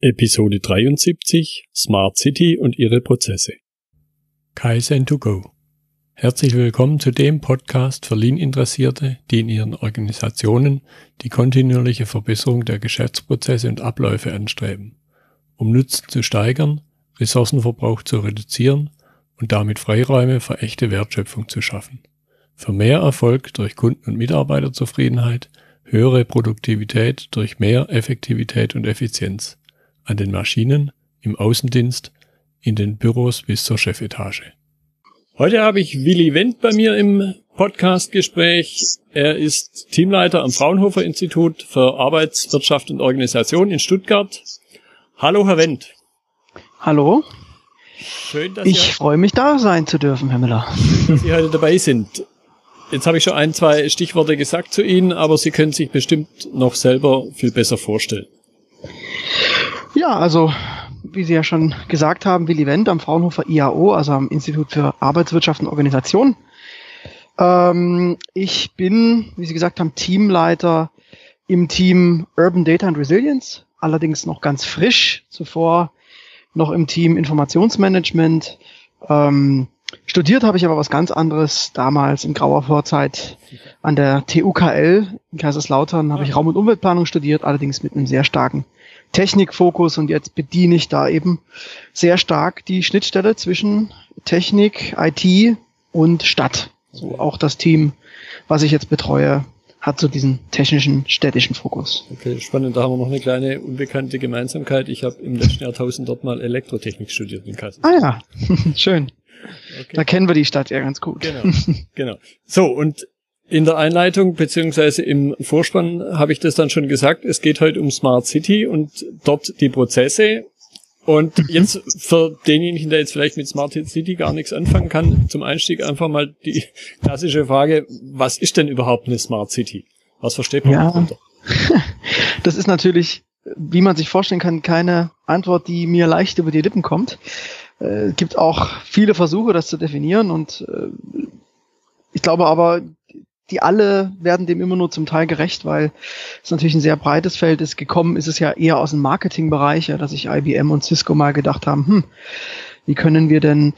Episode 73 Smart City und ihre Prozesse. Kaizen2Go. Herzlich willkommen zu dem Podcast für Lean-Interessierte, die in ihren Organisationen die kontinuierliche Verbesserung der Geschäftsprozesse und Abläufe anstreben, um Nutzen zu steigern, Ressourcenverbrauch zu reduzieren und damit Freiräume für echte Wertschöpfung zu schaffen. Für mehr Erfolg durch Kunden- und Mitarbeiterzufriedenheit, höhere Produktivität durch mehr Effektivität und Effizienz an den Maschinen, im Außendienst, in den Büros bis zur Chefetage. Heute habe ich Willi Wendt bei mir im Podcastgespräch. Er ist Teamleiter am Fraunhofer Institut für Arbeitswirtschaft und Organisation in Stuttgart. Hallo, Herr Wendt. Hallo. Schön, dass ich freue mich, da sein zu dürfen, Herr Müller. Dass Sie heute dabei sind. Jetzt habe ich schon ein, zwei Stichworte gesagt zu Ihnen, aber Sie können sich bestimmt noch selber viel besser vorstellen. Ja, also wie Sie ja schon gesagt haben, Willi Wendt am Fraunhofer IAO, also am Institut für Arbeitswirtschaft und Organisation. Ähm, ich bin, wie Sie gesagt haben, Teamleiter im Team Urban Data and Resilience, allerdings noch ganz frisch, zuvor noch im Team Informationsmanagement. Ähm, studiert habe ich aber was ganz anderes. Damals in grauer Vorzeit an der TUKL in Kaiserslautern habe ich Raum- und Umweltplanung studiert, allerdings mit einem sehr starken Technikfokus und jetzt bediene ich da eben sehr stark die Schnittstelle zwischen Technik, IT und Stadt. So auch das Team, was ich jetzt betreue, hat so diesen technischen, städtischen Fokus. Okay, spannend. Da haben wir noch eine kleine unbekannte Gemeinsamkeit. Ich habe im letzten Jahrtausend dort mal Elektrotechnik studiert in Kassel. Ah ja, schön. Okay. Da kennen wir die Stadt ja ganz gut. Genau, genau. So, und in der Einleitung beziehungsweise im Vorspann habe ich das dann schon gesagt. Es geht heute um Smart City und dort die Prozesse. Und mhm. jetzt für denjenigen, der jetzt vielleicht mit Smart City gar nichts anfangen kann, zum Einstieg einfach mal die klassische Frage, was ist denn überhaupt eine Smart City? Was versteht man ja. darunter? Das ist natürlich, wie man sich vorstellen kann, keine Antwort, die mir leicht über die Lippen kommt. Es äh, gibt auch viele Versuche, das zu definieren und äh, ich glaube aber, die alle werden dem immer nur zum Teil gerecht, weil es natürlich ein sehr breites Feld ist. Gekommen ist es ja eher aus dem Marketingbereich, ja, dass sich IBM und Cisco mal gedacht haben, hm, wie können wir denn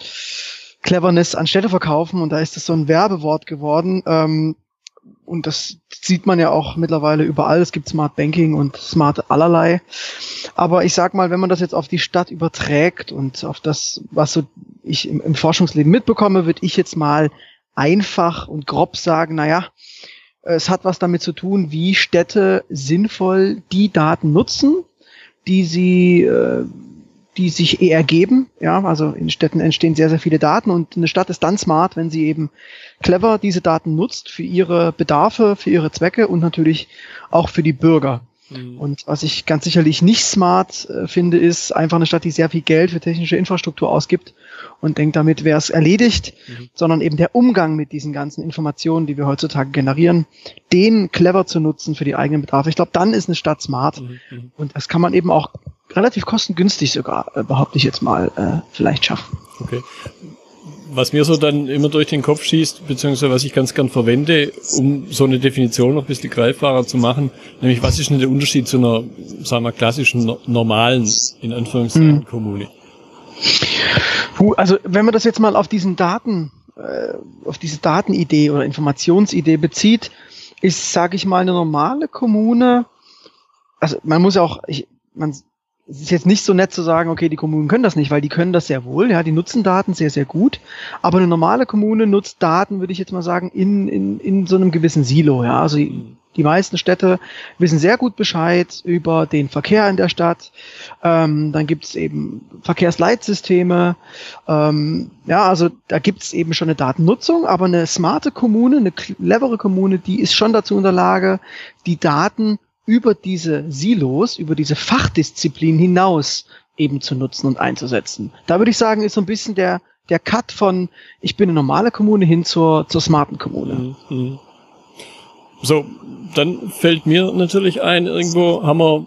Cleverness anstelle verkaufen? Und da ist das so ein Werbewort geworden. Ähm, und das sieht man ja auch mittlerweile überall. Es gibt Smart Banking und Smart allerlei. Aber ich sag mal, wenn man das jetzt auf die Stadt überträgt und auf das, was so ich im, im Forschungsleben mitbekomme, würde ich jetzt mal einfach und grob sagen, naja, es hat was damit zu tun, wie Städte sinnvoll die Daten nutzen, die sie, äh, die sich eh ergeben. Ja, also in Städten entstehen sehr, sehr viele Daten und eine Stadt ist dann smart, wenn sie eben clever diese Daten nutzt für ihre Bedarfe, für ihre Zwecke und natürlich auch für die Bürger. Mhm. Und was ich ganz sicherlich nicht smart äh, finde, ist einfach eine Stadt, die sehr viel Geld für technische Infrastruktur ausgibt und denkt, damit wäre es erledigt, mhm. sondern eben der Umgang mit diesen ganzen Informationen, die wir heutzutage generieren, den clever zu nutzen für die eigenen Bedarfe. Ich glaube, dann ist eine Stadt smart. Mhm. mhm. Und das kann man eben auch relativ kostengünstig sogar, äh, behaupte ich jetzt mal, äh, vielleicht schaffen. Okay was mir so dann immer durch den Kopf schießt, beziehungsweise was ich ganz gern verwende, um so eine Definition noch ein bisschen greifbarer zu machen, nämlich was ist denn der Unterschied zu einer, sagen wir, klassischen, normalen, in Anführungszeichen, mhm. Kommune? Also wenn man das jetzt mal auf diesen Daten, äh, auf diese Datenidee oder Informationsidee bezieht, ist, sage ich mal, eine normale Kommune, also man muss auch, ich, man es ist jetzt nicht so nett zu sagen, okay, die Kommunen können das nicht, weil die können das sehr wohl, ja, die nutzen Daten sehr, sehr gut. Aber eine normale Kommune nutzt Daten, würde ich jetzt mal sagen, in, in, in so einem gewissen Silo, ja. Also die meisten Städte wissen sehr gut Bescheid über den Verkehr in der Stadt. Ähm, dann gibt es eben Verkehrsleitsysteme. Ähm, ja, also da gibt es eben schon eine Datennutzung, aber eine smarte Kommune, eine clevere Kommune, die ist schon dazu in der Lage, die Daten über diese Silos, über diese Fachdisziplin hinaus eben zu nutzen und einzusetzen. Da würde ich sagen, ist so ein bisschen der, der Cut von ich bin eine normale Kommune hin zur, zur smarten Kommune. Mhm. So, dann fällt mir natürlich ein, irgendwo haben wir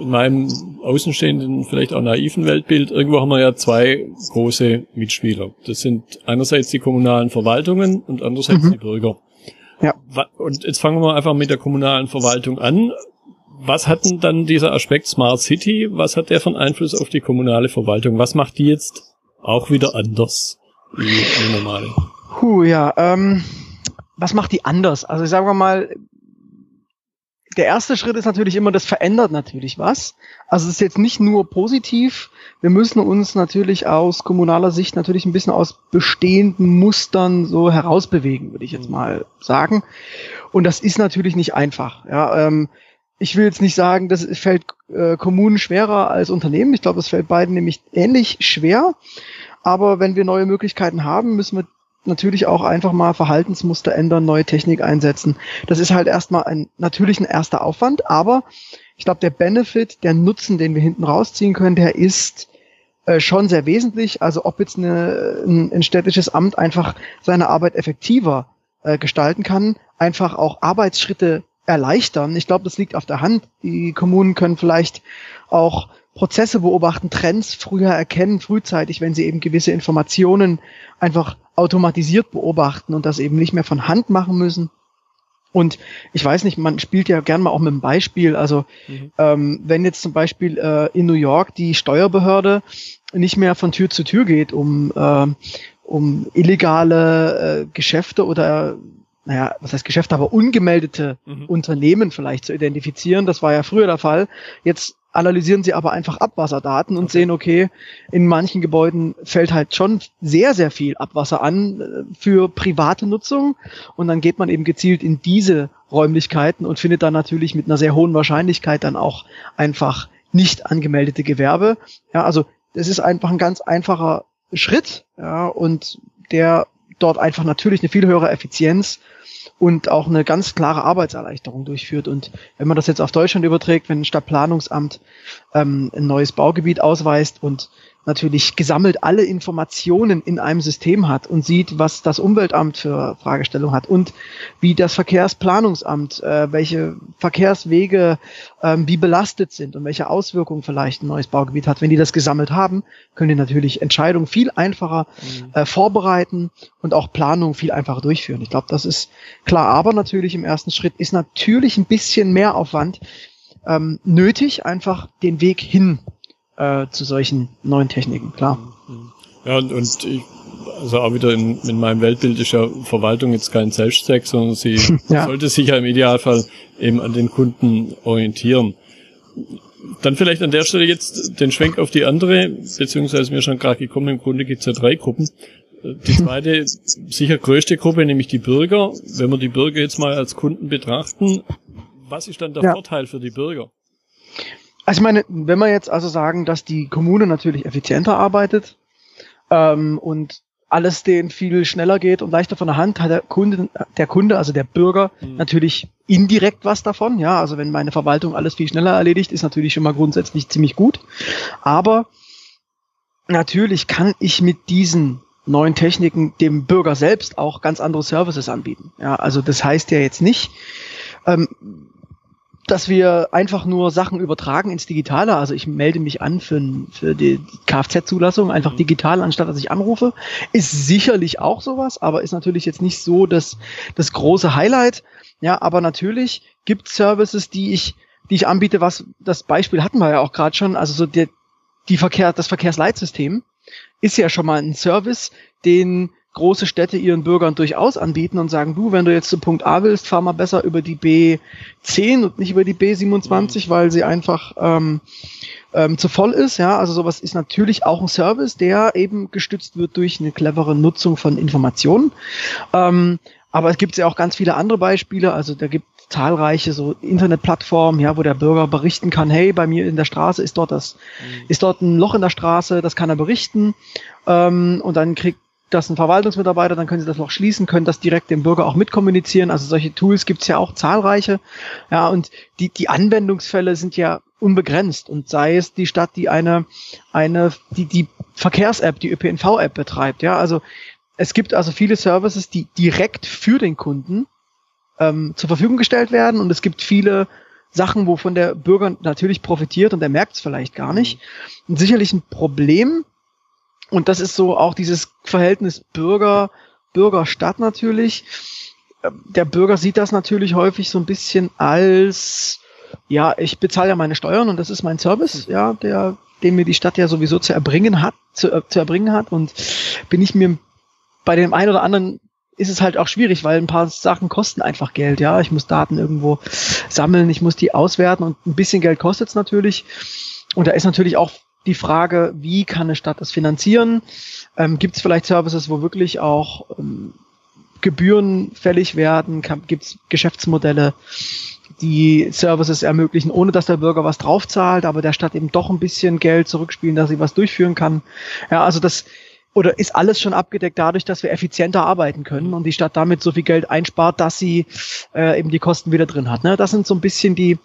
in meinem außenstehenden, vielleicht auch naiven Weltbild, irgendwo haben wir ja zwei große Mitspieler. Das sind einerseits die kommunalen Verwaltungen und andererseits mhm. die Bürger. Ja. Und jetzt fangen wir einfach mit der kommunalen Verwaltung an. was hat denn dann dieser Aspekt Smart City, was hat der von Einfluss auf die kommunale Verwaltung? Was macht die jetzt auch wieder anders wie eine normale? Puh, ja, ähm, was macht die anders? Also ich sage mal, der erste Schritt ist natürlich immer, das verändert natürlich was. Also es ist jetzt nicht nur positiv. Wir müssen uns natürlich aus kommunaler Sicht natürlich ein bisschen aus bestehenden Mustern so herausbewegen, würde ich jetzt mal sagen. Und das ist natürlich nicht einfach. Ja, ähm, ich will jetzt nicht sagen, das fällt äh, Kommunen schwerer als Unternehmen. Ich glaube, es fällt beiden nämlich ähnlich schwer. Aber wenn wir neue Möglichkeiten haben, müssen wir natürlich auch einfach mal Verhaltensmuster ändern, neue Technik einsetzen. Das ist halt erstmal ein natürlich ein erster Aufwand, aber ich glaube, der Benefit, der Nutzen, den wir hinten rausziehen können, der ist äh, schon sehr wesentlich. Also ob jetzt eine, ein, ein städtisches Amt einfach seine Arbeit effektiver äh, gestalten kann, einfach auch Arbeitsschritte erleichtern. Ich glaube, das liegt auf der Hand. Die Kommunen können vielleicht auch Prozesse beobachten, Trends früher erkennen, frühzeitig, wenn sie eben gewisse Informationen einfach automatisiert beobachten und das eben nicht mehr von Hand machen müssen. Und ich weiß nicht, man spielt ja gern mal auch mit einem Beispiel. Also mhm. ähm, wenn jetzt zum Beispiel äh, in New York die Steuerbehörde nicht mehr von Tür zu Tür geht, um, äh, um illegale äh, Geschäfte oder naja, was heißt Geschäfte, aber ungemeldete mhm. Unternehmen vielleicht zu identifizieren. Das war ja früher der Fall. Jetzt analysieren sie aber einfach Abwasserdaten und okay. sehen, okay, in manchen Gebäuden fällt halt schon sehr, sehr viel Abwasser an äh, für private Nutzung. Und dann geht man eben gezielt in diese Räumlichkeiten und findet dann natürlich mit einer sehr hohen Wahrscheinlichkeit dann auch einfach nicht angemeldete Gewerbe. Ja, also das ist einfach ein ganz einfacher Schritt, ja, und der dort einfach natürlich eine viel höhere Effizienz und auch eine ganz klare Arbeitserleichterung durchführt. Und wenn man das jetzt auf Deutschland überträgt, wenn ein Stadtplanungsamt ähm, ein neues Baugebiet ausweist und natürlich gesammelt alle Informationen in einem System hat und sieht, was das Umweltamt für Fragestellungen hat und wie das Verkehrsplanungsamt, äh, welche Verkehrswege ähm, wie belastet sind und welche Auswirkungen vielleicht ein neues Baugebiet hat. Wenn die das gesammelt haben, können die natürlich Entscheidungen viel einfacher mhm. äh, vorbereiten und auch Planungen viel einfacher durchführen. Ich glaube, das ist klar. Aber natürlich im ersten Schritt ist natürlich ein bisschen mehr Aufwand ähm, nötig, einfach den Weg hin äh, zu solchen neuen Techniken, klar. Ja, und, und ich, also auch wieder in, in meinem Weltbild ist ja Verwaltung jetzt kein Selbstzweck, sondern sie ja. sollte sich ja im Idealfall eben an den Kunden orientieren. Dann vielleicht an der Stelle jetzt den Schwenk auf die andere, beziehungsweise mir schon gerade gekommen, im Grunde gibt es ja drei Gruppen. Die zweite, sicher größte Gruppe, nämlich die Bürger. Wenn wir die Bürger jetzt mal als Kunden betrachten, was ist dann der ja. Vorteil für die Bürger? Also ich meine, wenn wir jetzt also sagen, dass die Kommune natürlich effizienter arbeitet ähm, und alles denen viel schneller geht und leichter von der Hand, hat der Kunde, der Kunde, also der Bürger, mhm. natürlich indirekt was davon. Ja, also wenn meine Verwaltung alles viel schneller erledigt, ist natürlich schon mal grundsätzlich ziemlich gut. Aber natürlich kann ich mit diesen neuen Techniken dem Bürger selbst auch ganz andere Services anbieten. Ja, also das heißt ja jetzt nicht, ähm, dass wir einfach nur Sachen übertragen ins Digitale. Also ich melde mich an für, für die Kfz-Zulassung, einfach mhm. digital, anstatt dass ich anrufe. Ist sicherlich auch sowas, aber ist natürlich jetzt nicht so das, das große Highlight. Ja, aber natürlich gibt Services, die ich, die ich anbiete, was das Beispiel hatten wir ja auch gerade schon. Also so der, die Verkehr, das Verkehrsleitsystem ist ja schon mal ein Service, den große Städte ihren Bürgern durchaus anbieten und sagen, du, wenn du jetzt zu Punkt A willst, fahr mal besser über die B10 und nicht über die B27, mhm. weil sie einfach ähm, ähm, zu voll ist. Ja, also sowas ist natürlich auch ein Service, der eben gestützt wird durch eine clevere Nutzung von Informationen. Ähm, aber es gibt ja auch ganz viele andere Beispiele. Also da gibt zahlreiche so Internetplattformen, ja, wo der Bürger berichten kann, hey, bei mir in der Straße ist dort das, mhm. ist dort ein Loch in der Straße, das kann er berichten. Ähm, und dann kriegt das ein Verwaltungsmitarbeiter, dann können Sie das noch schließen, können das direkt dem Bürger auch mitkommunizieren. Also solche Tools gibt es ja auch zahlreiche. Ja, und die, die Anwendungsfälle sind ja unbegrenzt. Und sei es die Stadt, die eine, eine, die, die Verkehrs-App, die ÖPNV-App betreibt. Ja, also es gibt also viele Services, die direkt für den Kunden ähm, zur Verfügung gestellt werden. Und es gibt viele Sachen, wovon der Bürger natürlich profitiert und er merkt es vielleicht gar nicht. Und sicherlich ein Problem, und das ist so auch dieses Verhältnis Bürger, Bürger-Stadt natürlich. Der Bürger sieht das natürlich häufig so ein bisschen als Ja, ich bezahle ja meine Steuern und das ist mein Service, mhm. ja, der, den mir die Stadt ja sowieso zu erbringen hat, zu, äh, zu erbringen hat. Und bin ich mir bei dem einen oder anderen ist es halt auch schwierig, weil ein paar Sachen kosten einfach Geld, ja. Ich muss Daten irgendwo sammeln, ich muss die auswerten und ein bisschen Geld kostet es natürlich. Und da ist natürlich auch die Frage, wie kann eine Stadt das finanzieren? Ähm, Gibt es vielleicht Services, wo wirklich auch ähm, Gebühren fällig werden? Gibt es Geschäftsmodelle, die Services ermöglichen, ohne dass der Bürger was draufzahlt, aber der Stadt eben doch ein bisschen Geld zurückspielen, dass sie was durchführen kann? Ja, also das oder ist alles schon abgedeckt dadurch, dass wir effizienter arbeiten können und die Stadt damit so viel Geld einspart, dass sie äh, eben die Kosten wieder drin hat. Ne? Das sind so ein bisschen die,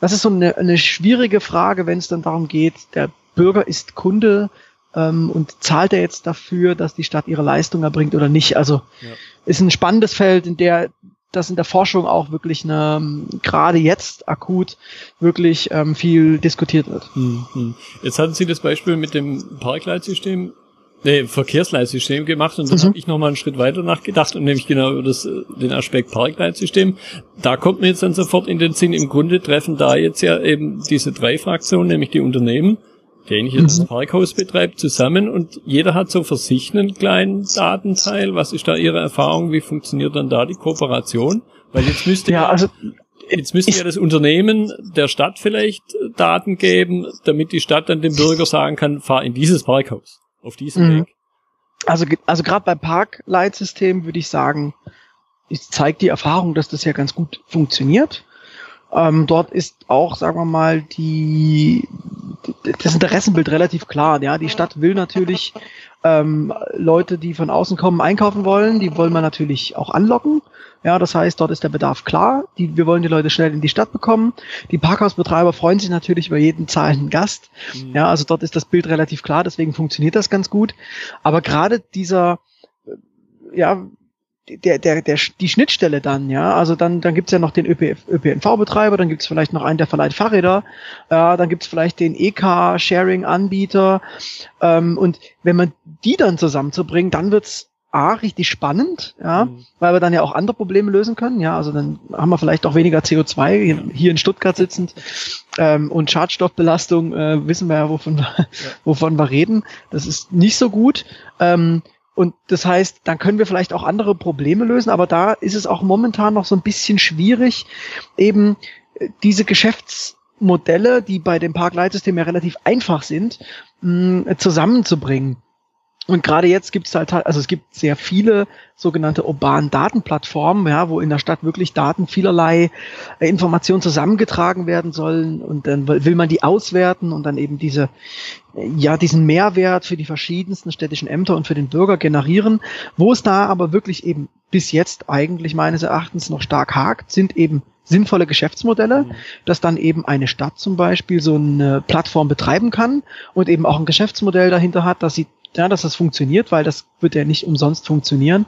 das ist so eine, eine schwierige Frage, wenn es dann darum geht, der Bürger ist Kunde ähm, und zahlt er jetzt dafür, dass die Stadt ihre Leistung erbringt oder nicht. Also ja. ist ein spannendes Feld, in der das in der Forschung auch wirklich eine, gerade jetzt akut wirklich ähm, viel diskutiert wird. Hm, hm. Jetzt hatten Sie das Beispiel mit dem Parkleitsystem nee, Verkehrsleitsystem gemacht und dann mhm. habe ich nochmal einen Schritt weiter nachgedacht und nämlich genau über das, den Aspekt Parkleitsystem. Da kommt mir jetzt dann sofort in den Sinn, im Grunde treffen da jetzt ja eben diese drei Fraktionen, nämlich die Unternehmen, der mhm. das Parkhaus betreibt, zusammen und jeder hat so für sich einen kleinen Datenteil. Was ist da Ihre Erfahrung? Wie funktioniert dann da die Kooperation? Weil jetzt müsste ja, also Jetzt müsste ja das Unternehmen der Stadt vielleicht Daten geben, damit die Stadt dann dem Bürger sagen kann, fahr in dieses Parkhaus, auf diesem mhm. Weg. Also, also gerade bei Parkleitsystemen würde ich sagen, es zeigt die Erfahrung, dass das ja ganz gut funktioniert. Ähm, dort ist auch, sagen wir mal, die, das Interessenbild relativ klar. Ja, die Stadt will natürlich ähm, Leute, die von außen kommen, einkaufen wollen. Die wollen wir natürlich auch anlocken. Ja, das heißt, dort ist der Bedarf klar. Die, wir wollen die Leute schnell in die Stadt bekommen. Die Parkhausbetreiber freuen sich natürlich über jeden zahlenden Gast. Mhm. Ja, also dort ist das Bild relativ klar. Deswegen funktioniert das ganz gut. Aber gerade dieser ja, der, der, der, die Schnittstelle dann, ja, also dann, dann gibt's ja noch den ÖPNV-Betreiber, dann gibt's vielleicht noch einen, der verleiht Fahrräder, äh, dann gibt's vielleicht den EK-Sharing-Anbieter ähm, und wenn man die dann zusammenzubringen, dann wird's A, richtig spannend, ja, mhm. weil wir dann ja auch andere Probleme lösen können, ja, also dann haben wir vielleicht auch weniger CO2 hier in Stuttgart sitzend. Ähm, und Schadstoffbelastung, äh, wissen wir ja, wovon, ja. wovon wir reden, das ist nicht so gut, ähm, und das heißt, dann können wir vielleicht auch andere Probleme lösen, aber da ist es auch momentan noch so ein bisschen schwierig, eben äh, diese Geschäftsmodelle, die bei dem Parkleitsystem ja relativ einfach sind, zusammenzubringen. Und gerade jetzt gibt es halt, also es gibt sehr viele sogenannte urbanen Datenplattformen, ja, wo in der Stadt wirklich Daten vielerlei äh, Informationen zusammengetragen werden sollen und dann will man die auswerten und dann eben diese, äh, ja, diesen Mehrwert für die verschiedensten städtischen Ämter und für den Bürger generieren. Wo es da aber wirklich eben bis jetzt eigentlich meines Erachtens noch stark hakt, sind eben sinnvolle Geschäftsmodelle, mhm. dass dann eben eine Stadt zum Beispiel so eine Plattform betreiben kann und eben auch ein Geschäftsmodell dahinter hat, dass sie ja, dass das funktioniert, weil das wird ja nicht umsonst funktionieren.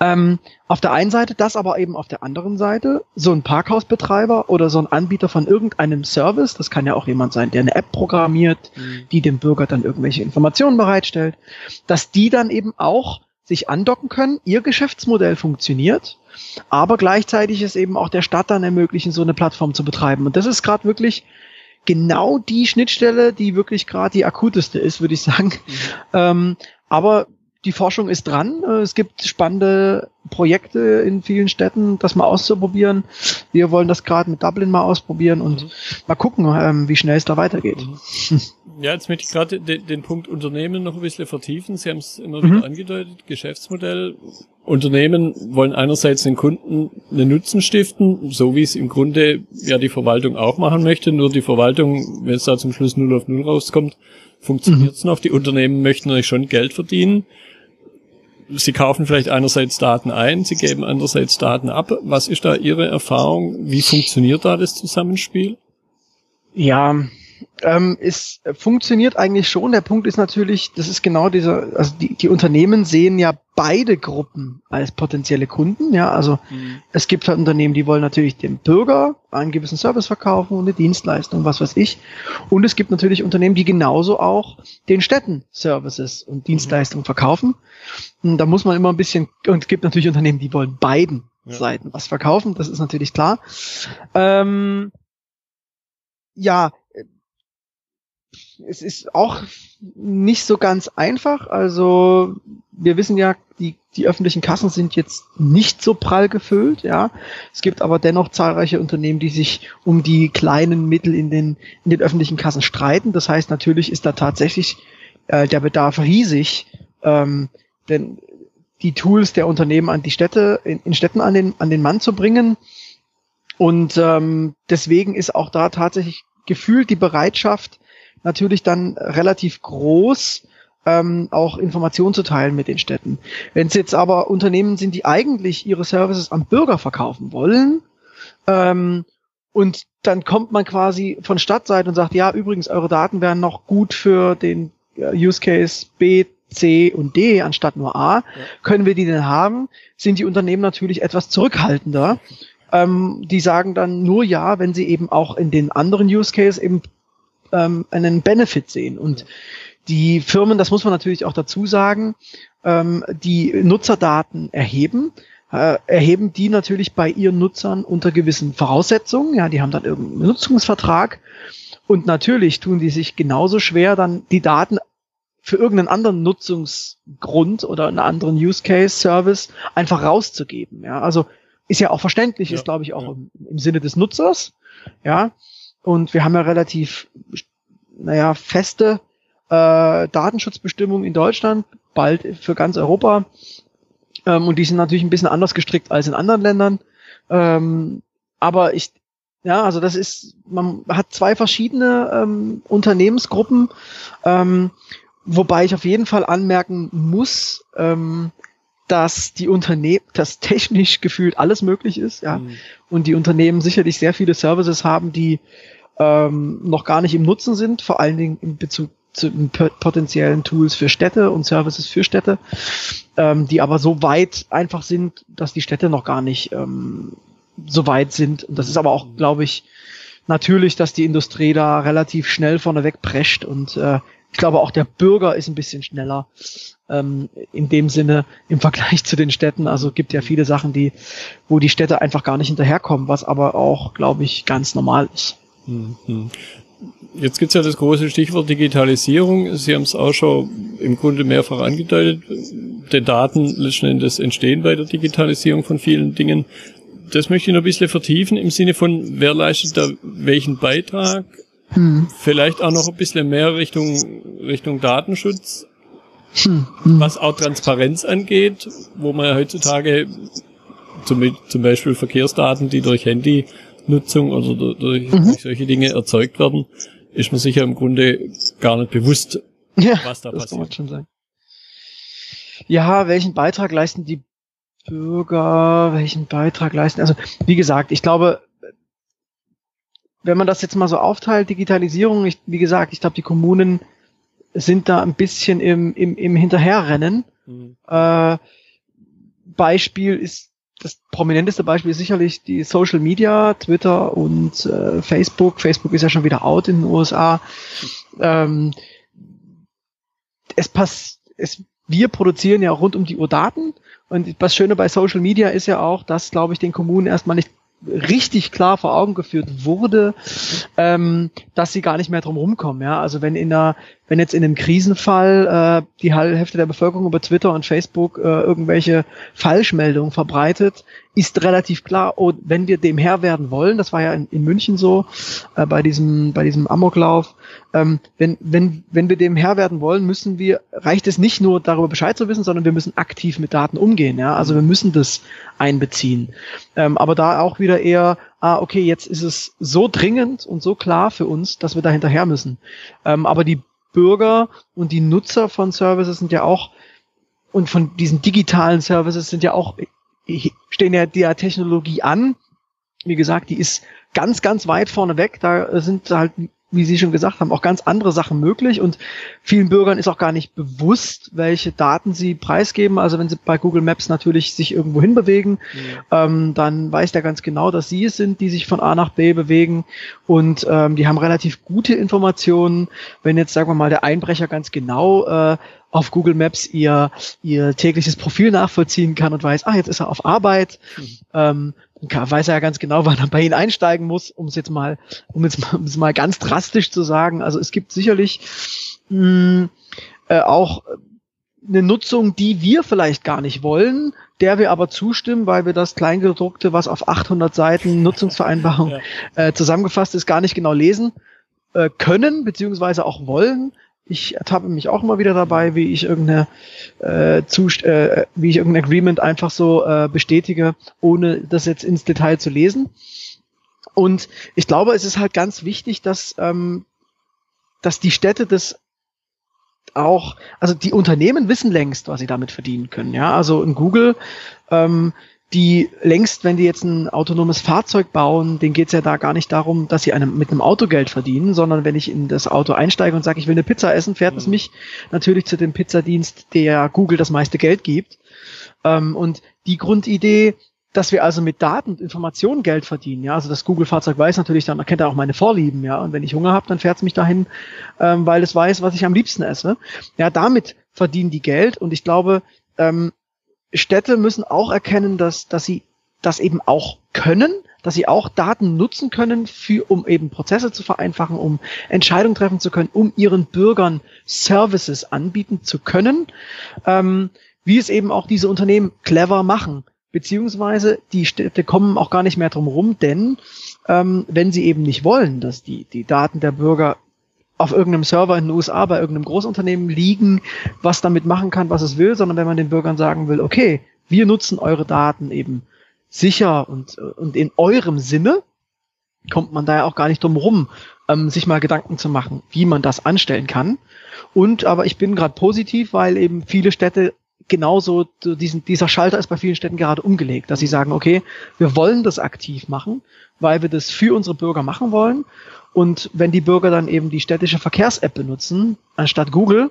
Ähm, auf der einen Seite das, aber eben auf der anderen Seite so ein Parkhausbetreiber oder so ein Anbieter von irgendeinem Service, das kann ja auch jemand sein, der eine App programmiert, mhm. die dem Bürger dann irgendwelche Informationen bereitstellt, dass die dann eben auch sich andocken können, ihr Geschäftsmodell funktioniert, aber gleichzeitig es eben auch der Stadt dann ermöglichen, so eine Plattform zu betreiben. Und das ist gerade wirklich genau die Schnittstelle, die wirklich gerade die akuteste ist, würde ich sagen. Mhm. Ähm, aber die Forschung ist dran. Äh, es gibt spannende Projekte in vielen Städten, das mal auszuprobieren. Wir wollen das gerade mit Dublin mal ausprobieren und mhm. mal gucken, ähm, wie schnell es da weitergeht. Mhm. Ja, jetzt möchte ich gerade den, den, Punkt Unternehmen noch ein bisschen vertiefen. Sie haben es immer wieder mhm. angedeutet, Geschäftsmodell. Unternehmen wollen einerseits den Kunden einen Nutzen stiften, so wie es im Grunde ja die Verwaltung auch machen möchte. Nur die Verwaltung, wenn es da zum Schluss null auf null rauskommt, funktioniert es mhm. noch. Die Unternehmen möchten natürlich schon Geld verdienen Sie kaufen vielleicht einerseits Daten ein, Sie geben andererseits Daten ab. Was ist da Ihre Erfahrung? Wie funktioniert da das Zusammenspiel? Ja, ähm, es funktioniert eigentlich schon. Der Punkt ist natürlich, das ist genau dieser, also die, die Unternehmen sehen ja beide Gruppen als potenzielle Kunden. Ja, also mhm. es gibt halt Unternehmen, die wollen natürlich dem Bürger einen gewissen Service verkaufen und eine Dienstleistung, was weiß ich. Und es gibt natürlich Unternehmen, die genauso auch den Städten Services und Dienstleistungen mhm. verkaufen. Und da muss man immer ein bisschen, und es gibt natürlich Unternehmen, die wollen beiden ja. Seiten was verkaufen, das ist natürlich klar. Ähm, ja, es ist auch nicht so ganz einfach. Also wir wissen ja, die, die öffentlichen Kassen sind jetzt nicht so prall gefüllt, ja. Es gibt aber dennoch zahlreiche Unternehmen, die sich um die kleinen Mittel in den, in den öffentlichen Kassen streiten. Das heißt, natürlich ist da tatsächlich äh, der Bedarf riesig, ähm, denn die Tools der Unternehmen an die Städte, in, in Städten an den, an den Mann zu bringen. Und ähm, deswegen ist auch da tatsächlich gefühlt die Bereitschaft, natürlich dann relativ groß, ähm, auch Informationen zu teilen mit den Städten. Wenn es jetzt aber Unternehmen sind, die eigentlich ihre Services am Bürger verkaufen wollen, ähm, und dann kommt man quasi von Stadtseite und sagt, ja, übrigens, eure Daten wären noch gut für den äh, Use Case B, C und D anstatt nur A. Ja. Können wir die denn haben? Sind die Unternehmen natürlich etwas zurückhaltender. Ähm, die sagen dann nur ja, wenn sie eben auch in den anderen Use Case eben ähm, einen Benefit sehen. Und die Firmen, das muss man natürlich auch dazu sagen, ähm, die Nutzerdaten erheben, äh, erheben die natürlich bei ihren Nutzern unter gewissen Voraussetzungen. Ja, die haben dann irgendeinen Nutzungsvertrag. Und natürlich tun die sich genauso schwer, dann die Daten für irgendeinen anderen Nutzungsgrund oder einen anderen Use Case Service einfach rauszugeben. Ja, also ist ja auch verständlich, ja, ist glaube ich auch ja. im, im, Sinne des Nutzers. Ja, und wir haben ja relativ, naja, feste äh, Datenschutzbestimmungen in Deutschland, bald für ganz Europa. Ähm, und die sind natürlich ein bisschen anders gestrickt als in anderen Ländern. Ähm, aber ich, ja, also das ist, man hat zwei verschiedene ähm, Unternehmensgruppen, ähm, wobei ich auf jeden Fall anmerken muss, ähm, dass die Unternehmen, dass technisch gefühlt alles möglich ist, ja, mhm. und die Unternehmen sicherlich sehr viele Services haben, die ähm, noch gar nicht im Nutzen sind, vor allen Dingen in Bezug zu potenziellen Tools für Städte und Services für Städte, ähm, die aber so weit einfach sind, dass die Städte noch gar nicht ähm, so weit sind. Und das ist aber auch, glaube ich, natürlich, dass die Industrie da relativ schnell vorneweg prescht und äh, ich glaube auch der Bürger ist ein bisschen schneller ähm, in dem Sinne im Vergleich zu den Städten. Also gibt ja viele Sachen, die, wo die Städte einfach gar nicht hinterherkommen, was aber auch, glaube ich, ganz normal ist. Mhm. Jetzt gibt's ja das große Stichwort Digitalisierung. Sie haben es auch schon im Grunde mehrfach angedeutet. Die Daten letzten Endes entstehen bei der Digitalisierung von vielen Dingen. Das möchte ich noch ein bisschen vertiefen im Sinne von, wer leistet da welchen Beitrag? Hm. Vielleicht auch noch ein bisschen mehr Richtung, Richtung Datenschutz, hm. Hm. was auch Transparenz angeht, wo man ja heutzutage zum, zum Beispiel Verkehrsdaten, die durch Handy Nutzung oder durch, mhm. durch solche Dinge erzeugt werden, ist man sich ja im Grunde gar nicht bewusst, ja, was da passiert. Schon sagen. Ja, welchen Beitrag leisten die Bürger, welchen Beitrag leisten? Also, wie gesagt, ich glaube, wenn man das jetzt mal so aufteilt, Digitalisierung, ich, wie gesagt, ich glaube, die Kommunen sind da ein bisschen im, im, im Hinterherrennen. Mhm. Äh, Beispiel ist das prominenteste Beispiel ist sicherlich die Social Media, Twitter und äh, Facebook. Facebook ist ja schon wieder out in den USA. Ähm, es passt, es, wir produzieren ja rund um die Uhr Daten. Und das Schöne bei Social Media ist ja auch, dass, glaube ich, den Kommunen erstmal nicht richtig klar vor Augen geführt wurde, ähm, dass sie gar nicht mehr drum rumkommen. Ja? Also wenn in einer, wenn jetzt in einem Krisenfall äh, die Hälfte der Bevölkerung über Twitter und Facebook äh, irgendwelche Falschmeldungen verbreitet, ist relativ klar, oh, wenn wir dem Herr werden wollen, das war ja in, in München so, äh, bei diesem, bei diesem Amoklauf, ähm, wenn, wenn, wenn wir dem Herr werden wollen, müssen wir, reicht es nicht nur darüber Bescheid zu wissen, sondern wir müssen aktiv mit Daten umgehen, ja, also wir müssen das einbeziehen. Ähm, aber da auch wieder eher, ah, okay, jetzt ist es so dringend und so klar für uns, dass wir da hinterher müssen. Ähm, aber die Bürger und die Nutzer von Services sind ja auch und von diesen digitalen Services sind ja auch stehen ja der Technologie an. Wie gesagt, die ist ganz, ganz weit vorne weg. Da sind halt wie Sie schon gesagt haben, auch ganz andere Sachen möglich und vielen Bürgern ist auch gar nicht bewusst, welche Daten sie preisgeben. Also wenn sie bei Google Maps natürlich sich irgendwo hinbewegen, ja. ähm, dann weiß der ganz genau, dass sie es sind, die sich von A nach B bewegen und ähm, die haben relativ gute Informationen. Wenn jetzt, sagen wir mal, der Einbrecher ganz genau äh, auf Google Maps ihr, ihr tägliches Profil nachvollziehen kann und weiß, ah, jetzt ist er auf Arbeit. Mhm. Ähm, weiß er ja ganz genau, wann er bei Ihnen einsteigen muss, um es jetzt mal, um jetzt mal, um es mal ganz drastisch zu sagen. Also es gibt sicherlich mh, äh, auch eine Nutzung, die wir vielleicht gar nicht wollen, der wir aber zustimmen, weil wir das Kleingedruckte, was auf 800 Seiten Nutzungsvereinbarung ja. äh, zusammengefasst ist, gar nicht genau lesen äh, können, beziehungsweise auch wollen. Ich ertappe mich auch immer wieder dabei, wie ich irgendeine äh, Zust äh, wie ich irgendein Agreement einfach so äh, bestätige, ohne das jetzt ins Detail zu lesen. Und ich glaube, es ist halt ganz wichtig, dass ähm, dass die Städte das auch, also die Unternehmen wissen längst, was sie damit verdienen können. Ja, also in Google, ähm, die längst, wenn die jetzt ein autonomes Fahrzeug bauen, denen geht's ja da gar nicht darum, dass sie einem, mit einem Auto Geld verdienen, sondern wenn ich in das Auto einsteige und sage, ich will eine Pizza essen, fährt es mhm. mich natürlich zu dem Pizzadienst, der Google das meiste Geld gibt. Ähm, und die Grundidee, dass wir also mit Daten und Informationen Geld verdienen. Ja, also das Google-Fahrzeug weiß natürlich, dann erkennt er auch meine Vorlieben. Ja, und wenn ich Hunger habe, dann fährt es mich dahin, ähm, weil es weiß, was ich am liebsten esse. Ja, damit verdienen die Geld. Und ich glaube, ähm, Städte müssen auch erkennen, dass dass sie das eben auch können, dass sie auch Daten nutzen können, für, um eben Prozesse zu vereinfachen, um Entscheidungen treffen zu können, um ihren Bürgern Services anbieten zu können, ähm, wie es eben auch diese Unternehmen clever machen. Beziehungsweise die Städte kommen auch gar nicht mehr drum rum, denn ähm, wenn sie eben nicht wollen, dass die, die Daten der Bürger auf irgendeinem Server in den USA bei irgendeinem Großunternehmen liegen, was damit machen kann, was es will, sondern wenn man den Bürgern sagen will, okay, wir nutzen eure Daten eben sicher und, und in eurem Sinne, kommt man da ja auch gar nicht drum rum, ähm, sich mal Gedanken zu machen, wie man das anstellen kann. Und aber ich bin gerade positiv, weil eben viele Städte genauso diesen, dieser Schalter ist bei vielen Städten gerade umgelegt, dass sie sagen, okay, wir wollen das aktiv machen, weil wir das für unsere Bürger machen wollen. Und wenn die Bürger dann eben die städtische Verkehrs-App benutzen, anstatt Google,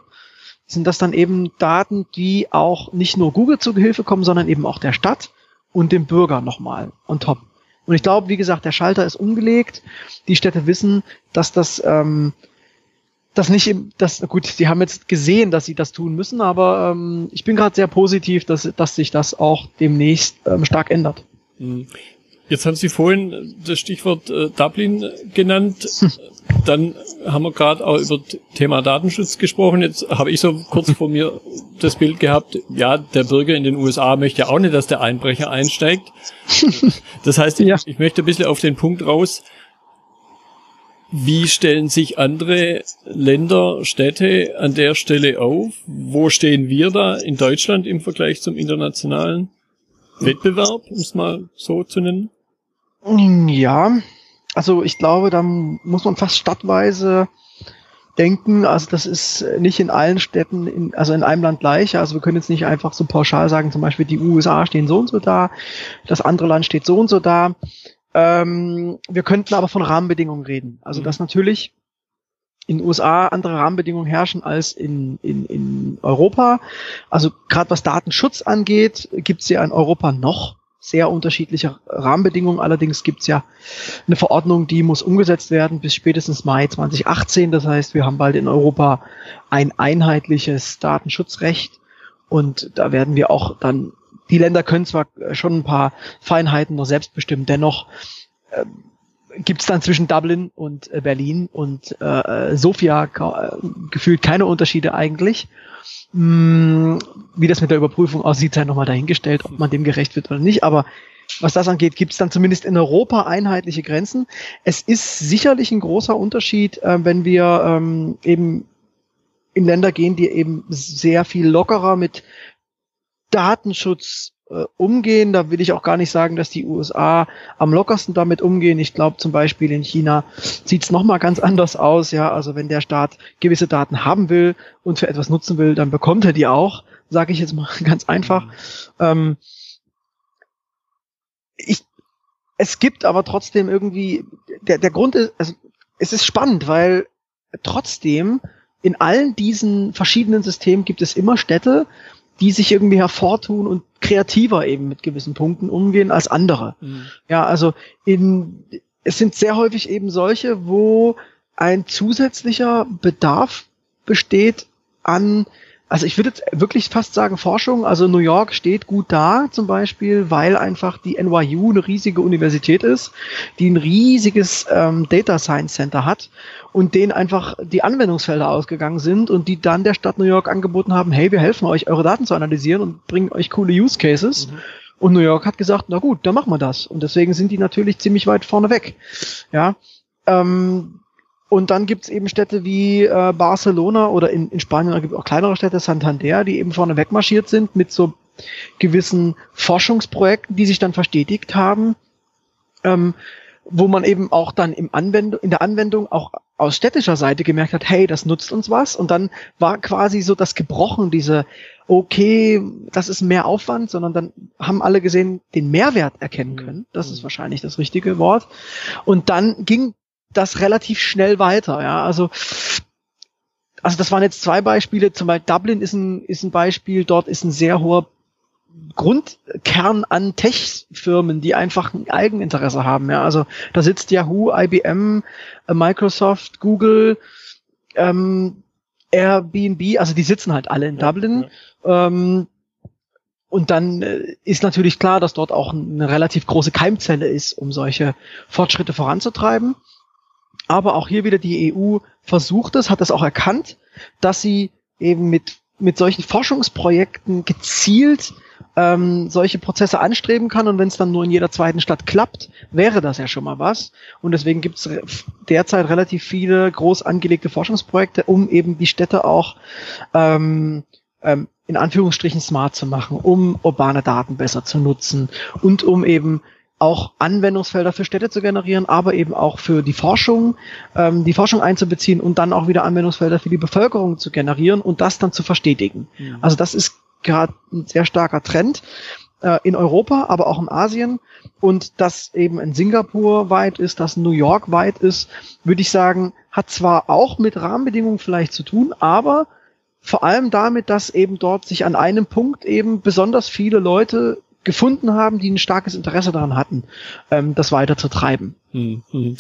sind das dann eben Daten, die auch nicht nur Google zu Gehilfe kommen, sondern eben auch der Stadt und dem Bürger nochmal on top. Und ich glaube, wie gesagt, der Schalter ist umgelegt. Die Städte wissen, dass das ähm, das nicht, das gut, die haben jetzt gesehen, dass sie das tun müssen, aber ähm, ich bin gerade sehr positiv, dass, dass sich das auch demnächst ähm, stark ändert. Jetzt haben Sie vorhin das Stichwort äh, Dublin genannt. Dann haben wir gerade auch über Thema Datenschutz gesprochen. Jetzt habe ich so kurz vor mir das Bild gehabt, ja, der Bürger in den USA möchte ja auch nicht, dass der Einbrecher einsteigt. Das heißt, ja. ich möchte ein bisschen auf den Punkt raus, wie stellen sich andere Länder, Städte an der Stelle auf? Wo stehen wir da in Deutschland im Vergleich zum internationalen Wettbewerb, um es mal so zu nennen? Ja, also ich glaube, da muss man fast stadtweise denken. Also das ist nicht in allen Städten, in, also in einem Land gleich. Also wir können jetzt nicht einfach so pauschal sagen, zum Beispiel die USA stehen so und so da, das andere Land steht so und so da. Ähm, wir könnten aber von Rahmenbedingungen reden. Also mhm. dass natürlich in den USA andere Rahmenbedingungen herrschen als in, in, in Europa. Also gerade was Datenschutz angeht, gibt es ja in Europa noch sehr unterschiedliche Rahmenbedingungen. Allerdings gibt es ja eine Verordnung, die muss umgesetzt werden bis spätestens Mai 2018. Das heißt, wir haben bald in Europa ein einheitliches Datenschutzrecht und da werden wir auch dann die Länder können zwar schon ein paar Feinheiten noch selbst bestimmen, dennoch äh, gibt es dann zwischen Dublin und äh, Berlin und äh, Sofia äh, gefühlt keine Unterschiede eigentlich. Hm, wie das mit der Überprüfung aussieht, sei nochmal dahingestellt, ob man dem gerecht wird oder nicht. Aber was das angeht, gibt es dann zumindest in Europa einheitliche Grenzen. Es ist sicherlich ein großer Unterschied, äh, wenn wir ähm, eben in Länder gehen, die eben sehr viel lockerer mit Datenschutz äh, umgehen. Da will ich auch gar nicht sagen, dass die USA am lockersten damit umgehen. Ich glaube zum Beispiel in China sieht es nochmal ganz anders aus. Ja, also wenn der Staat gewisse Daten haben will und für etwas nutzen will, dann bekommt er die auch. Sage ich jetzt mal ganz einfach. Mhm. Ähm, ich, es gibt aber trotzdem irgendwie der der Grund ist, also es ist spannend, weil trotzdem in allen diesen verschiedenen Systemen gibt es immer Städte, die sich irgendwie hervortun und kreativer eben mit gewissen Punkten umgehen als andere. Mhm. Ja, also in, es sind sehr häufig eben solche, wo ein zusätzlicher Bedarf besteht an also ich würde jetzt wirklich fast sagen Forschung. Also New York steht gut da zum Beispiel, weil einfach die NYU eine riesige Universität ist, die ein riesiges ähm, Data Science Center hat und denen einfach die Anwendungsfelder ausgegangen sind und die dann der Stadt New York angeboten haben, hey, wir helfen euch, eure Daten zu analysieren und bringen euch coole Use Cases. Mhm. Und New York hat gesagt, na gut, dann machen wir das. Und deswegen sind die natürlich ziemlich weit vorne weg. Ja. Ähm, und dann gibt's eben Städte wie äh, Barcelona oder in, in Spanien gibt es auch kleinere Städte, Santander, die eben vorne wegmarschiert sind mit so gewissen Forschungsprojekten, die sich dann verstetigt haben, ähm, wo man eben auch dann im Anwendung, in der Anwendung auch aus städtischer Seite gemerkt hat, hey, das nutzt uns was. Und dann war quasi so das gebrochen, diese, okay, das ist mehr Aufwand, sondern dann haben alle gesehen, den Mehrwert erkennen können. Das ist mhm. wahrscheinlich das richtige Wort. Und dann ging das relativ schnell weiter. Ja, also also das waren jetzt zwei Beispiele. Zum Beispiel Dublin ist ein ist ein Beispiel. Dort ist ein sehr hoher Grundkern an Tech-Firmen, die einfach ein Eigeninteresse haben. Ja, also da sitzt Yahoo, IBM, äh, Microsoft, Google, ähm, Airbnb. Also die sitzen halt alle in ja, Dublin. Ja. Ähm, und dann äh, ist natürlich klar, dass dort auch eine relativ große Keimzelle ist, um solche Fortschritte voranzutreiben. Aber auch hier wieder die EU versucht es, hat es auch erkannt, dass sie eben mit, mit solchen Forschungsprojekten gezielt ähm, solche Prozesse anstreben kann und wenn es dann nur in jeder zweiten Stadt klappt, wäre das ja schon mal was. Und deswegen gibt es derzeit relativ viele groß angelegte Forschungsprojekte, um eben die Städte auch ähm, ähm, in Anführungsstrichen smart zu machen, um urbane Daten besser zu nutzen und um eben auch Anwendungsfelder für Städte zu generieren, aber eben auch für die Forschung, ähm, die Forschung einzubeziehen und dann auch wieder Anwendungsfelder für die Bevölkerung zu generieren und das dann zu verstetigen. Mhm. Also das ist gerade ein sehr starker Trend äh, in Europa, aber auch in Asien und das eben in Singapur weit ist, das New York weit ist, würde ich sagen, hat zwar auch mit Rahmenbedingungen vielleicht zu tun, aber vor allem damit, dass eben dort sich an einem Punkt eben besonders viele Leute gefunden haben, die ein starkes Interesse daran hatten, ähm, das weiter zu treiben. Hm, hm.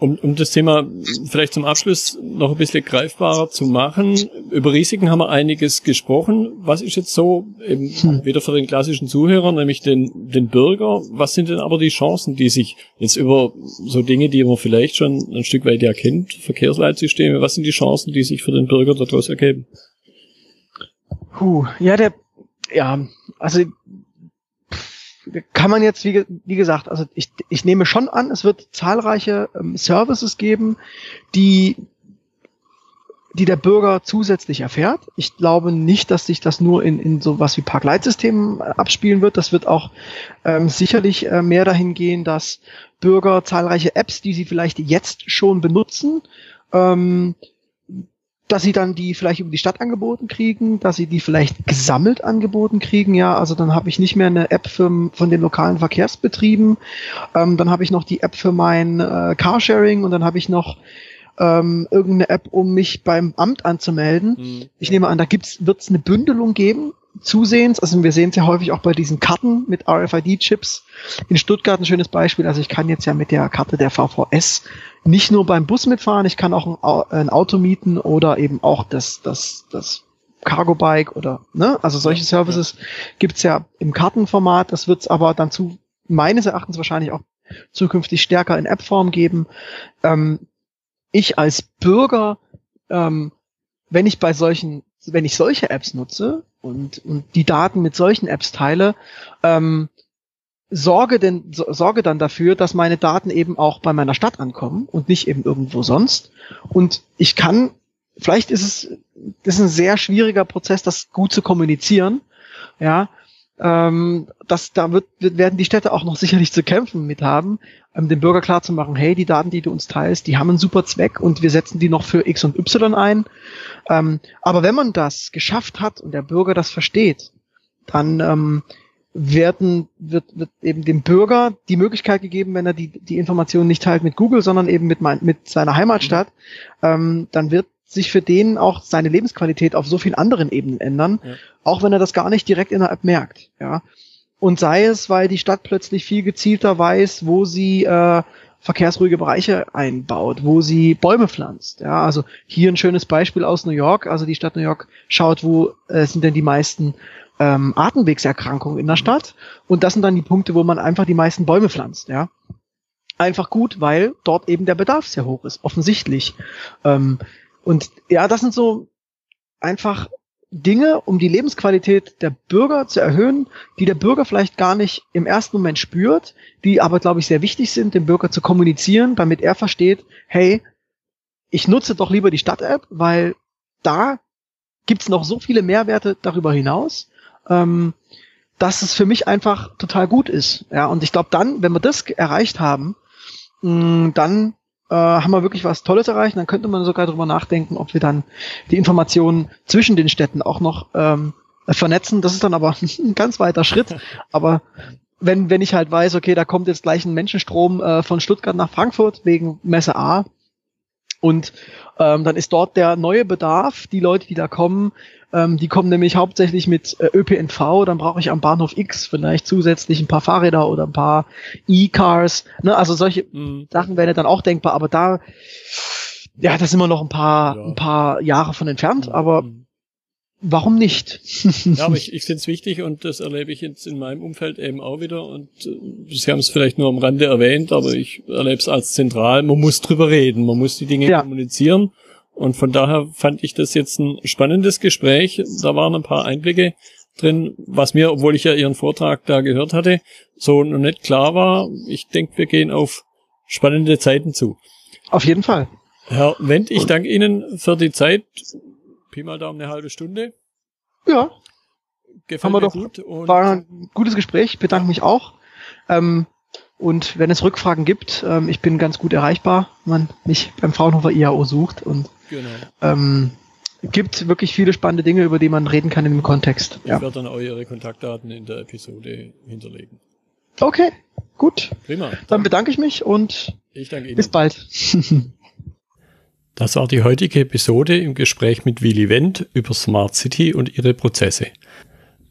Um, um das Thema vielleicht zum Abschluss noch ein bisschen greifbarer zu machen, über Risiken haben wir einiges gesprochen. Was ist jetzt so, eben hm. wieder für den klassischen Zuhörer, nämlich den, den Bürger, was sind denn aber die Chancen, die sich jetzt über so Dinge, die man vielleicht schon ein Stück weit erkennt, Verkehrsleitsysteme, was sind die Chancen, die sich für den Bürger daraus ergeben? Puh, ja, der, ja, also kann man jetzt, wie, wie gesagt, also ich, ich nehme schon an, es wird zahlreiche ähm, Services geben, die die der Bürger zusätzlich erfährt. Ich glaube nicht, dass sich das nur in, in sowas wie Parkleitsystemen äh, abspielen wird. Das wird auch ähm, sicherlich äh, mehr dahin gehen, dass Bürger zahlreiche Apps, die sie vielleicht jetzt schon benutzen, ähm, dass sie dann die vielleicht über die Stadt angeboten kriegen, dass sie die vielleicht gesammelt angeboten kriegen, ja, also dann habe ich nicht mehr eine App für, von den lokalen Verkehrsbetrieben, ähm, dann habe ich noch die App für mein äh, Carsharing und dann habe ich noch ähm, irgendeine App, um mich beim Amt anzumelden. Mhm. Ich nehme an, da gibt's, wird's eine Bündelung geben zusehends, also wir sehen es ja häufig auch bei diesen Karten mit RFID-Chips. In Stuttgart ein schönes Beispiel, also ich kann jetzt ja mit der Karte der VVS nicht nur beim Bus mitfahren, ich kann auch ein, Auto mieten oder eben auch das, das, das Cargo Bike oder, ne, also solche Services gibt's ja im Kartenformat, das wird's aber dann zu, meines Erachtens wahrscheinlich auch zukünftig stärker in App-Form geben. Ähm, ich als Bürger, ähm, wenn ich bei solchen, wenn ich solche Apps nutze und, und die Daten mit solchen Apps teile, ähm, sorge denn, sorge dann dafür, dass meine Daten eben auch bei meiner Stadt ankommen und nicht eben irgendwo sonst. Und ich kann, vielleicht ist es, das ist ein sehr schwieriger Prozess, das gut zu kommunizieren. Ja, ähm, das, da wird, werden die Städte auch noch sicherlich zu kämpfen mit haben, ähm, dem Bürger klar zu machen, hey, die Daten, die du uns teilst, die haben einen super Zweck und wir setzen die noch für X und Y ein. Ähm, aber wenn man das geschafft hat und der Bürger das versteht, dann ähm, werden, wird, wird eben dem Bürger die Möglichkeit gegeben, wenn er die, die Informationen nicht teilt mit Google, sondern eben mit, mein, mit seiner Heimatstadt, mhm. ähm, dann wird sich für den auch seine Lebensqualität auf so vielen anderen Ebenen ändern, ja. auch wenn er das gar nicht direkt in der App merkt. Ja. Und sei es, weil die Stadt plötzlich viel gezielter weiß, wo sie äh, verkehrsruhige Bereiche einbaut, wo sie Bäume pflanzt. Ja, also hier ein schönes Beispiel aus New York. Also die Stadt New York schaut, wo äh, sind denn die meisten ähm, Atemwegserkrankungen in der Stadt. Und das sind dann die Punkte, wo man einfach die meisten Bäume pflanzt. Ja, einfach gut, weil dort eben der Bedarf sehr hoch ist, offensichtlich. Ähm, und ja, das sind so einfach Dinge, um die Lebensqualität der Bürger zu erhöhen, die der Bürger vielleicht gar nicht im ersten Moment spürt, die aber, glaube ich, sehr wichtig sind, dem Bürger zu kommunizieren, damit er versteht, hey, ich nutze doch lieber die Stadt-App, weil da gibt's noch so viele Mehrwerte darüber hinaus, ähm, dass es für mich einfach total gut ist. Ja, und ich glaube dann, wenn wir das erreicht haben, mh, dann äh, haben wir wirklich was Tolles erreicht. Dann könnte man sogar darüber nachdenken, ob wir dann die Informationen zwischen den Städten auch noch ähm, vernetzen. Das ist dann aber ein ganz weiter Schritt. Aber wenn, wenn ich halt weiß, okay, da kommt jetzt gleich ein Menschenstrom äh, von Stuttgart nach Frankfurt wegen Messe A und ähm, dann ist dort der neue Bedarf, die Leute, die da kommen, ähm, die kommen nämlich hauptsächlich mit äh, ÖPNV, dann brauche ich am Bahnhof X vielleicht zusätzlich ein paar Fahrräder oder ein paar E-Cars. Ne? Also solche mhm. Sachen wären ja dann auch denkbar, aber da, ja, da sind wir noch ein paar, ja. ein paar Jahre von entfernt, mhm. Warum nicht? ja, aber ich, ich finde es wichtig und das erlebe ich jetzt in meinem Umfeld eben auch wieder und äh, Sie haben es vielleicht nur am Rande erwähnt, aber ich erlebe es als zentral. Man muss drüber reden, man muss die Dinge ja. kommunizieren und von daher fand ich das jetzt ein spannendes Gespräch. Da waren ein paar Einblicke drin, was mir, obwohl ich ja Ihren Vortrag da gehört hatte, so noch nicht klar war. Ich denke, wir gehen auf spannende Zeiten zu. Auf jeden Fall. Herr Wendt, ich danke Ihnen für die Zeit. Pi mal Daumen eine halbe Stunde. Ja. Gefällt Haben wir doch, gut. war ein gutes Gespräch. Ich bedanke mich auch. Ähm, und wenn es Rückfragen gibt, ähm, ich bin ganz gut erreichbar, wenn man mich beim Fraunhofer IAO sucht und genau. ähm, gibt wirklich viele spannende Dinge, über die man reden kann dem Kontext. Ich ja. werde dann auch Ihre Kontaktdaten in der Episode hinterlegen. Okay, gut. Prima. Dann bedanke ich mich und ich danke Ihnen. bis bald. das war die heutige Episode im Gespräch mit Willy Wendt über Smart City und ihre Prozesse.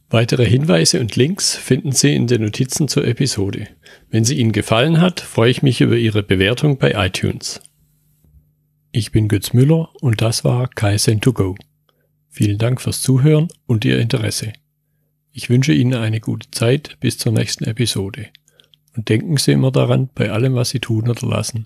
Weitere Hinweise und Links finden Sie in den Notizen zur Episode. Wenn sie Ihnen gefallen hat, freue ich mich über Ihre Bewertung bei iTunes. Ich bin Götz Müller und das war Kaizen2Go. Vielen Dank fürs Zuhören und Ihr Interesse. Ich wünsche Ihnen eine gute Zeit bis zur nächsten Episode. Und denken Sie immer daran, bei allem, was Sie tun oder lassen.